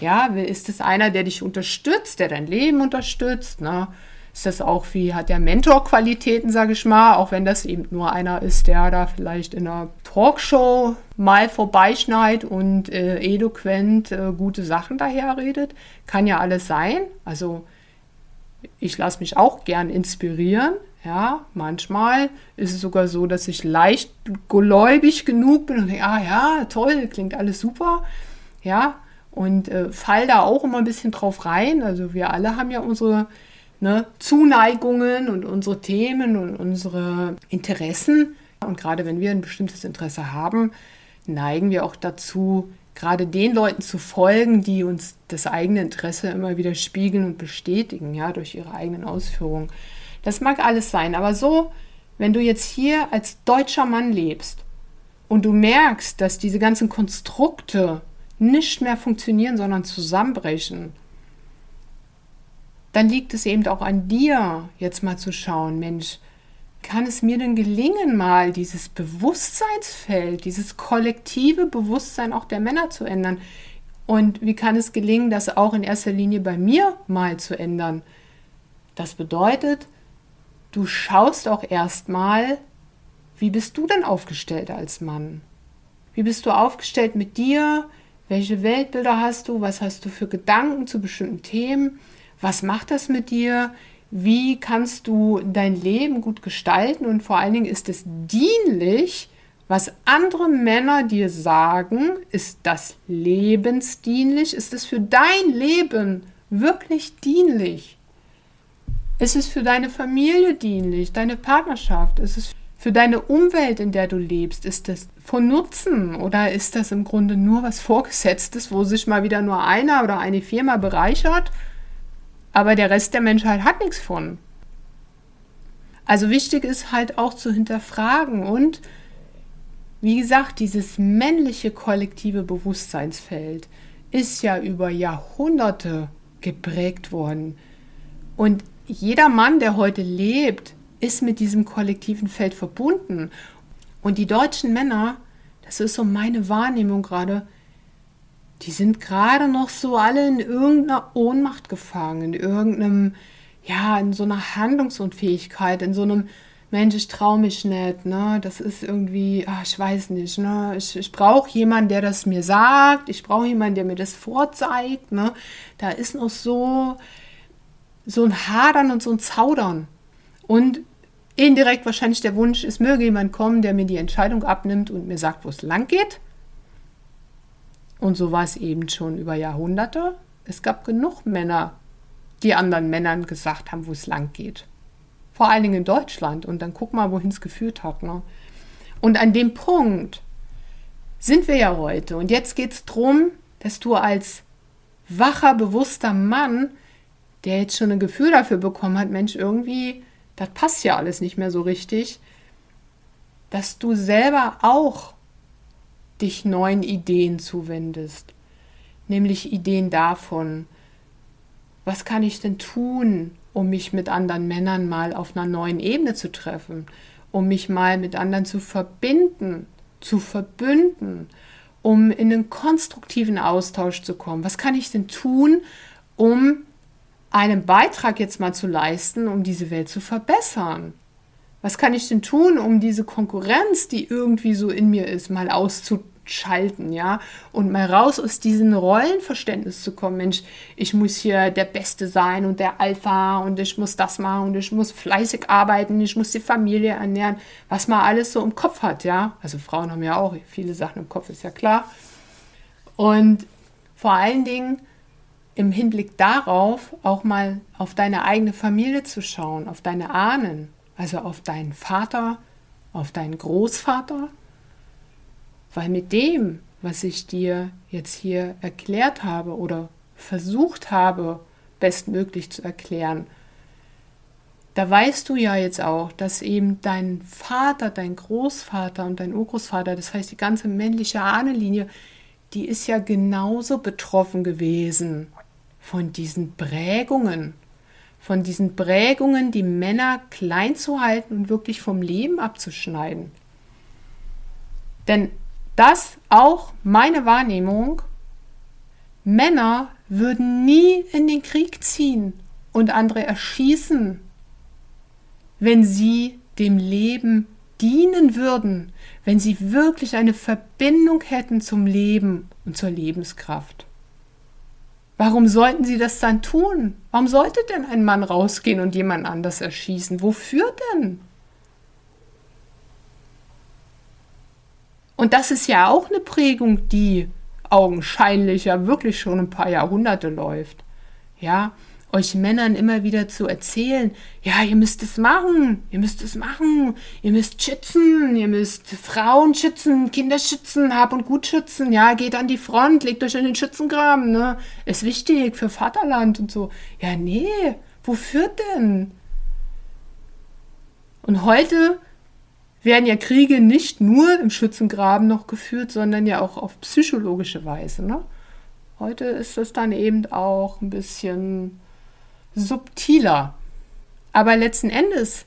Ja, ist es einer, der dich unterstützt, der dein Leben unterstützt? Ne? Ist das auch wie, hat der Mentor-Qualitäten, sage ich mal, auch wenn das eben nur einer ist, der da vielleicht in einer Talkshow mal vorbeischneit und äh, eloquent äh, gute Sachen daherredet? Kann ja alles sein. Also ich lasse mich auch gern inspirieren. Ja, manchmal ist es sogar so, dass ich leicht gläubig genug bin und denke, ah ja, toll, klingt alles super. Ja, und äh, fall da auch immer ein bisschen drauf rein. Also wir alle haben ja unsere ne, Zuneigungen und unsere Themen und unsere Interessen. Und gerade wenn wir ein bestimmtes Interesse haben, neigen wir auch dazu, gerade den Leuten zu folgen, die uns das eigene Interesse immer wieder spiegeln und bestätigen, ja, durch ihre eigenen Ausführungen. Das mag alles sein, aber so, wenn du jetzt hier als deutscher Mann lebst und du merkst, dass diese ganzen Konstrukte nicht mehr funktionieren, sondern zusammenbrechen, dann liegt es eben auch an dir, jetzt mal zu schauen, Mensch, kann es mir denn gelingen, mal dieses Bewusstseinsfeld, dieses kollektive Bewusstsein auch der Männer zu ändern? Und wie kann es gelingen, das auch in erster Linie bei mir mal zu ändern? Das bedeutet, du schaust auch erstmal, wie bist du denn aufgestellt als Mann? Wie bist du aufgestellt mit dir? Welche Weltbilder hast du? Was hast du für Gedanken zu bestimmten Themen? Was macht das mit dir? Wie kannst du dein Leben gut gestalten? Und vor allen Dingen ist es dienlich, was andere Männer dir sagen, ist das lebensdienlich? Ist es für dein Leben wirklich dienlich? Ist es für deine Familie dienlich, deine Partnerschaft? Ist es für deine Umwelt, in der du lebst? Ist das von Nutzen oder ist das im Grunde nur was Vorgesetztes, wo sich mal wieder nur einer oder eine Firma bereichert aber der Rest der Menschheit hat nichts von. Also wichtig ist halt auch zu hinterfragen und wie gesagt, dieses männliche kollektive Bewusstseinsfeld ist ja über Jahrhunderte geprägt worden. Und jeder Mann, der heute lebt, ist mit diesem kollektiven Feld verbunden. Und die deutschen Männer, das ist so meine Wahrnehmung gerade, die sind gerade noch so alle in irgendeiner Ohnmacht gefangen, in irgendeinem, ja, in so einer Handlungsunfähigkeit, in so einem, Mensch, ich traue mich nicht, ne? Das ist irgendwie, ach, ich weiß nicht, ne? Ich, ich brauche jemanden, der das mir sagt, ich brauche jemanden, der mir das vorzeigt, ne? Da ist noch so, so ein Hadern und so ein Zaudern. Und indirekt wahrscheinlich der Wunsch, es möge jemand kommen, der mir die Entscheidung abnimmt und mir sagt, wo es lang geht. Und so war es eben schon über Jahrhunderte. Es gab genug Männer, die anderen Männern gesagt haben, wo es lang geht. Vor allen Dingen in Deutschland. Und dann guck mal, wohin es geführt hat. Ne? Und an dem Punkt sind wir ja heute. Und jetzt geht es darum, dass du als wacher, bewusster Mann, der jetzt schon ein Gefühl dafür bekommen hat, Mensch, irgendwie, das passt ja alles nicht mehr so richtig, dass du selber auch dich neuen Ideen zuwendest, nämlich Ideen davon, was kann ich denn tun, um mich mit anderen Männern mal auf einer neuen Ebene zu treffen, um mich mal mit anderen zu verbinden, zu verbünden, um in einen konstruktiven Austausch zu kommen. Was kann ich denn tun, um einen Beitrag jetzt mal zu leisten, um diese Welt zu verbessern? Was kann ich denn tun, um diese Konkurrenz, die irgendwie so in mir ist, mal auszuprobieren? schalten, ja, und mal raus aus diesem Rollenverständnis zu kommen. Mensch, ich muss hier der Beste sein und der Alpha und ich muss das machen und ich muss fleißig arbeiten, ich muss die Familie ernähren, was man alles so im Kopf hat, ja. Also Frauen haben ja auch viele Sachen im Kopf, ist ja klar. Und vor allen Dingen im Hinblick darauf auch mal auf deine eigene Familie zu schauen, auf deine Ahnen, also auf deinen Vater, auf deinen Großvater, weil mit dem, was ich dir jetzt hier erklärt habe oder versucht habe, bestmöglich zu erklären, da weißt du ja jetzt auch, dass eben dein Vater, dein Großvater und dein Urgroßvater, das heißt die ganze männliche Ahnenlinie, die ist ja genauso betroffen gewesen von diesen Prägungen, von diesen Prägungen, die Männer klein zu halten und wirklich vom Leben abzuschneiden. Denn das auch meine Wahrnehmung, Männer würden nie in den Krieg ziehen und andere erschießen, wenn sie dem Leben dienen würden, wenn sie wirklich eine Verbindung hätten zum Leben und zur Lebenskraft. Warum sollten sie das dann tun? Warum sollte denn ein Mann rausgehen und jemand anders erschießen? Wofür denn? Und das ist ja auch eine Prägung, die augenscheinlich ja wirklich schon ein paar Jahrhunderte läuft. Ja, euch Männern immer wieder zu erzählen, ja, ihr müsst es machen, ihr müsst es machen, ihr müsst schützen, ihr müsst Frauen schützen, Kinder schützen, Hab und Gut schützen, ja, geht an die Front, legt euch in den Schützengraben, ne, ist wichtig für Vaterland und so. Ja, nee, wofür denn? Und heute werden ja Kriege nicht nur im Schützengraben noch geführt, sondern ja auch auf psychologische Weise. Ne? Heute ist es dann eben auch ein bisschen subtiler. Aber letzten Endes,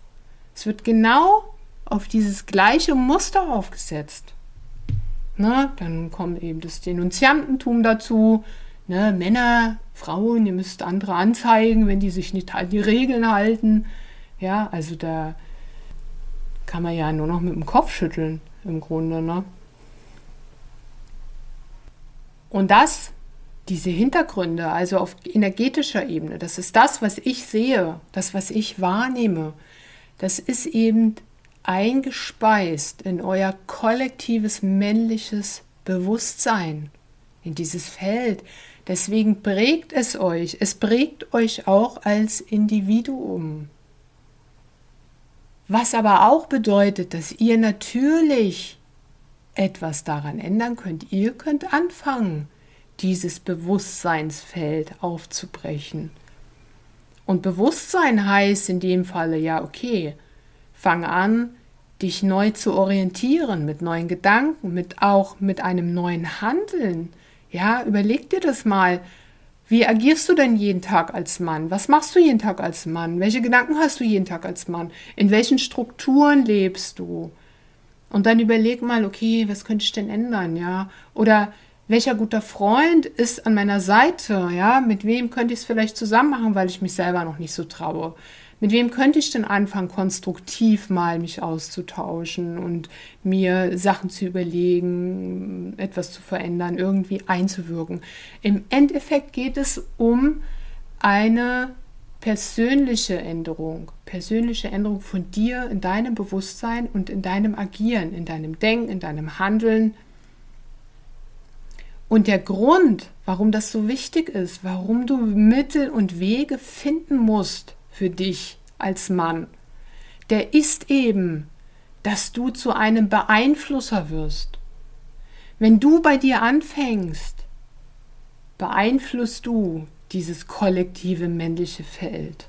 es wird genau auf dieses gleiche Muster aufgesetzt. Ne? Dann kommt eben das Denunziantentum dazu. Ne? Männer, Frauen, ihr müsst andere anzeigen, wenn die sich nicht an die Regeln halten. Ja, also da kann man ja nur noch mit dem Kopf schütteln, im Grunde, ne? Und das, diese Hintergründe, also auf energetischer Ebene, das ist das, was ich sehe, das, was ich wahrnehme, das ist eben eingespeist in euer kollektives männliches Bewusstsein, in dieses Feld. Deswegen prägt es euch, es prägt euch auch als Individuum. Was aber auch bedeutet, dass ihr natürlich etwas daran ändern könnt. Ihr könnt anfangen, dieses Bewusstseinsfeld aufzubrechen. Und Bewusstsein heißt in dem Falle ja, okay, fang an, dich neu zu orientieren mit neuen Gedanken, mit auch mit einem neuen Handeln. Ja, überleg dir das mal. Wie agierst du denn jeden Tag als Mann? Was machst du jeden Tag als Mann? Welche Gedanken hast du jeden Tag als Mann? In welchen Strukturen lebst du? Und dann überleg mal, okay, was könnte ich denn ändern, ja? Oder welcher guter Freund ist an meiner Seite, ja? Mit wem könnte ich es vielleicht zusammen machen, weil ich mich selber noch nicht so traue? Mit wem könnte ich denn anfangen, konstruktiv mal mich auszutauschen und mir Sachen zu überlegen, etwas zu verändern, irgendwie einzuwirken? Im Endeffekt geht es um eine persönliche Änderung, persönliche Änderung von dir in deinem Bewusstsein und in deinem Agieren, in deinem Denken, in deinem Handeln. Und der Grund, warum das so wichtig ist, warum du Mittel und Wege finden musst, für dich als Mann, der ist eben, dass du zu einem Beeinflusser wirst. Wenn du bei dir anfängst, beeinflusst du dieses kollektive männliche Feld.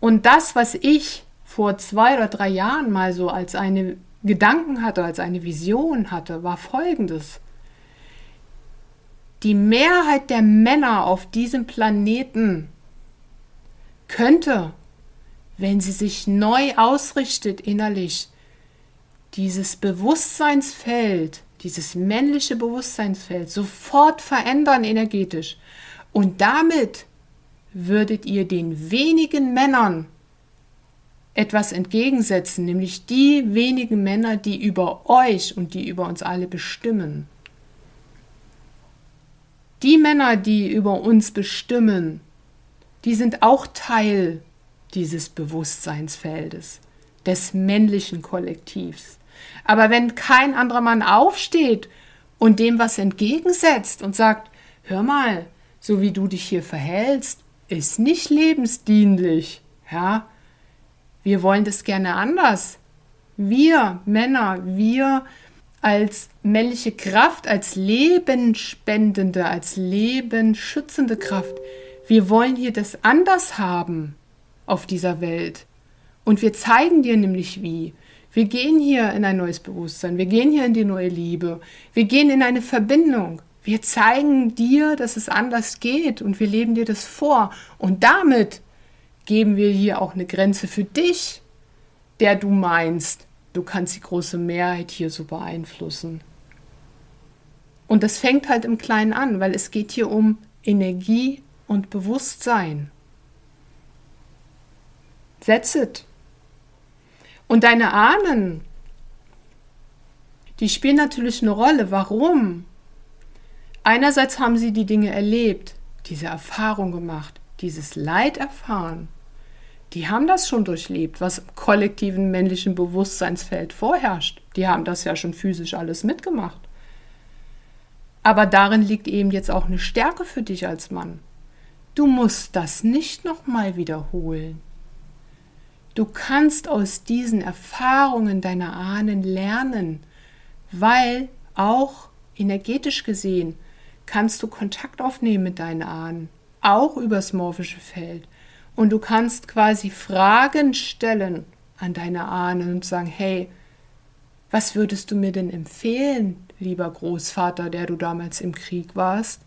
Und das, was ich vor zwei oder drei Jahren mal so als eine Gedanken hatte, als eine Vision hatte, war folgendes. Die Mehrheit der Männer auf diesem Planeten könnte, wenn sie sich neu ausrichtet innerlich, dieses Bewusstseinsfeld, dieses männliche Bewusstseinsfeld sofort verändern energetisch. Und damit würdet ihr den wenigen Männern etwas entgegensetzen, nämlich die wenigen Männer, die über euch und die über uns alle bestimmen. Die Männer, die über uns bestimmen, die sind auch Teil dieses Bewusstseinsfeldes, des männlichen Kollektivs. Aber wenn kein anderer Mann aufsteht und dem was entgegensetzt und sagt, hör mal, so wie du dich hier verhältst, ist nicht lebensdienlich, ja, wir wollen das gerne anders. Wir Männer, wir als männliche Kraft, als lebenspendende, als lebenschützende Kraft, wir wollen hier das anders haben auf dieser Welt. Und wir zeigen dir nämlich wie. Wir gehen hier in ein neues Bewusstsein, wir gehen hier in die neue Liebe, wir gehen in eine Verbindung. Wir zeigen dir, dass es anders geht und wir leben dir das vor. Und damit geben wir hier auch eine Grenze für dich, der du meinst, du kannst die große Mehrheit hier so beeinflussen. Und das fängt halt im Kleinen an, weil es geht hier um Energie und Bewusstsein. It. Und deine Ahnen, die spielen natürlich eine Rolle. Warum? Einerseits haben sie die Dinge erlebt, diese Erfahrung gemacht, dieses Leid erfahren. Die haben das schon durchlebt, was im kollektiven männlichen Bewusstseinsfeld vorherrscht. Die haben das ja schon physisch alles mitgemacht. Aber darin liegt eben jetzt auch eine Stärke für dich als Mann. Du musst das nicht nochmal wiederholen. Du kannst aus diesen Erfahrungen deiner Ahnen lernen, weil auch energetisch gesehen kannst du Kontakt aufnehmen mit deinen Ahnen, auch übers morphische Feld. Und du kannst quasi Fragen stellen an deine Ahnen und sagen, hey, was würdest du mir denn empfehlen, lieber Großvater, der du damals im Krieg warst?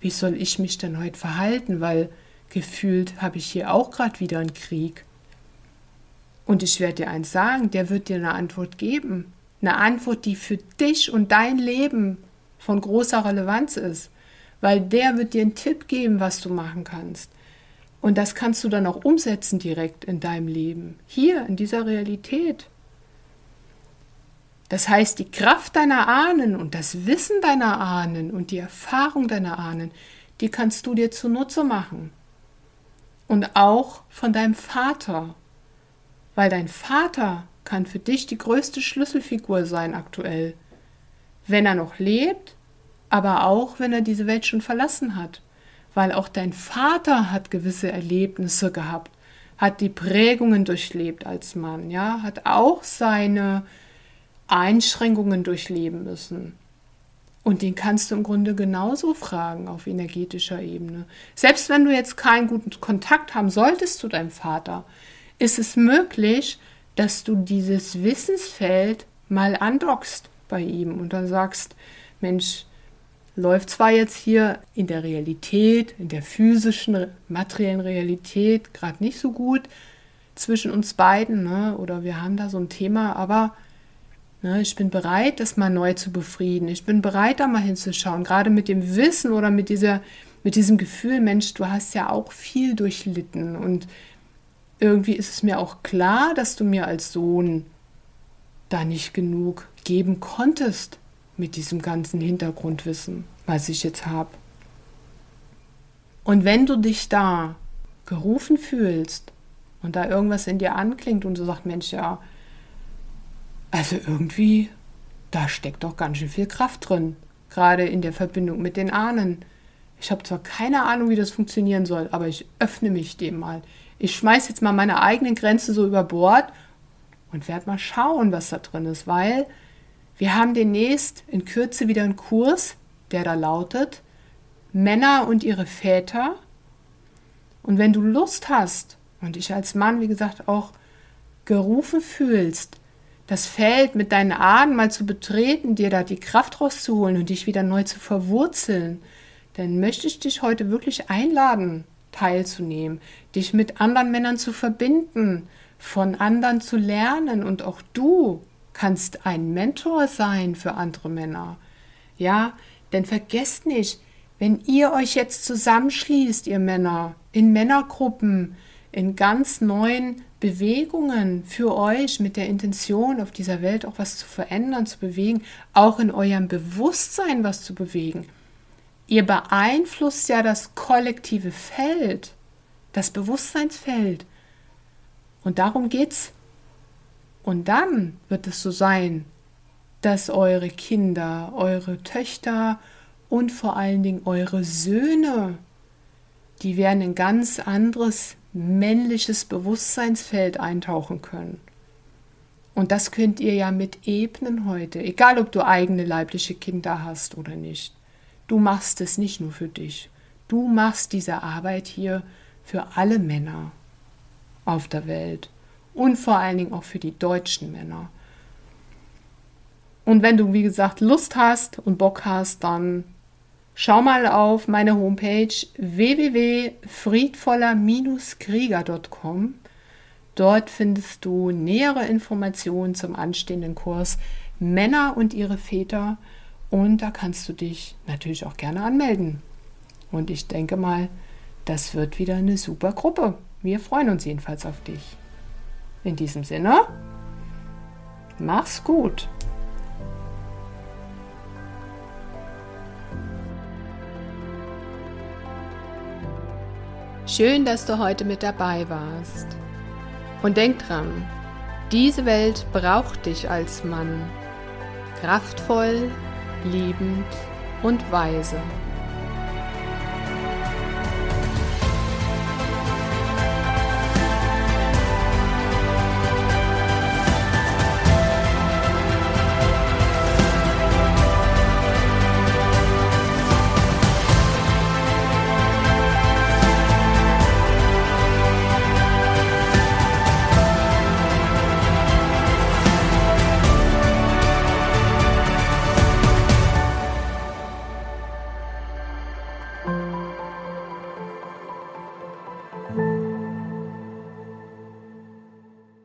Wie soll ich mich denn heute verhalten? Weil gefühlt habe ich hier auch gerade wieder einen Krieg. Und ich werde dir eins sagen, der wird dir eine Antwort geben. Eine Antwort, die für dich und dein Leben von großer Relevanz ist. Weil der wird dir einen Tipp geben, was du machen kannst. Und das kannst du dann auch umsetzen direkt in deinem Leben. Hier, in dieser Realität. Das heißt, die Kraft deiner Ahnen und das Wissen deiner Ahnen und die Erfahrung deiner Ahnen, die kannst du dir zunutze machen. Und auch von deinem Vater weil dein Vater kann für dich die größte Schlüsselfigur sein aktuell, wenn er noch lebt, aber auch wenn er diese Welt schon verlassen hat, weil auch dein Vater hat gewisse Erlebnisse gehabt, hat die Prägungen durchlebt als Mann, ja, hat auch seine Einschränkungen durchleben müssen. Und den kannst du im Grunde genauso fragen auf energetischer Ebene. Selbst wenn du jetzt keinen guten Kontakt haben solltest zu deinem Vater, ist es möglich, dass du dieses Wissensfeld mal andockst bei ihm und dann sagst, Mensch, läuft zwar jetzt hier in der Realität, in der physischen, materiellen Realität gerade nicht so gut zwischen uns beiden, ne? oder wir haben da so ein Thema, aber ne, ich bin bereit, das mal neu zu befrieden. Ich bin bereit, da mal hinzuschauen, gerade mit dem Wissen oder mit dieser, mit diesem Gefühl, Mensch, du hast ja auch viel durchlitten und irgendwie ist es mir auch klar, dass du mir als Sohn da nicht genug geben konntest mit diesem ganzen Hintergrundwissen, was ich jetzt habe. Und wenn du dich da gerufen fühlst und da irgendwas in dir anklingt und du sagst, Mensch, ja, also irgendwie, da steckt doch ganz schön viel Kraft drin, gerade in der Verbindung mit den Ahnen. Ich habe zwar keine Ahnung, wie das funktionieren soll, aber ich öffne mich dem mal ich schmeiße jetzt mal meine eigenen Grenzen so über Bord und werde mal schauen, was da drin ist, weil wir haben demnächst in Kürze wieder einen Kurs, der da lautet Männer und ihre Väter. Und wenn du Lust hast und dich als Mann, wie gesagt, auch gerufen fühlst, das Feld mit deinen Ahnen mal zu betreten, dir da die Kraft rauszuholen und dich wieder neu zu verwurzeln, dann möchte ich dich heute wirklich einladen, teilzunehmen, dich mit anderen Männern zu verbinden, von anderen zu lernen und auch du kannst ein Mentor sein für andere Männer. Ja, denn vergesst nicht, wenn ihr euch jetzt zusammenschließt, ihr Männer, in Männergruppen, in ganz neuen Bewegungen für euch mit der Intention, auf dieser Welt auch was zu verändern, zu bewegen, auch in eurem Bewusstsein was zu bewegen, Ihr beeinflusst ja das kollektive Feld, das Bewusstseinsfeld. Und darum geht's. Und dann wird es so sein, dass eure Kinder, eure Töchter und vor allen Dingen eure Söhne, die werden ein ganz anderes männliches Bewusstseinsfeld eintauchen können. Und das könnt ihr ja mit ebnen heute, egal ob du eigene leibliche Kinder hast oder nicht. Du machst es nicht nur für dich. Du machst diese Arbeit hier für alle Männer auf der Welt und vor allen Dingen auch für die deutschen Männer. Und wenn du, wie gesagt, Lust hast und Bock hast, dann schau mal auf meine Homepage www.friedvoller-krieger.com. Dort findest du nähere Informationen zum anstehenden Kurs Männer und ihre Väter Und da kannst du dich natürlich auch gerne anmelden. Und ich denke mal, das wird wieder eine super Gruppe. Wir freuen uns jedenfalls auf dich. In diesem Sinne, mach's gut. Schön, dass du heute mit dabei warst. Und denk dran, diese Welt braucht dich als Mann. Kraftvoll, liebend und weise.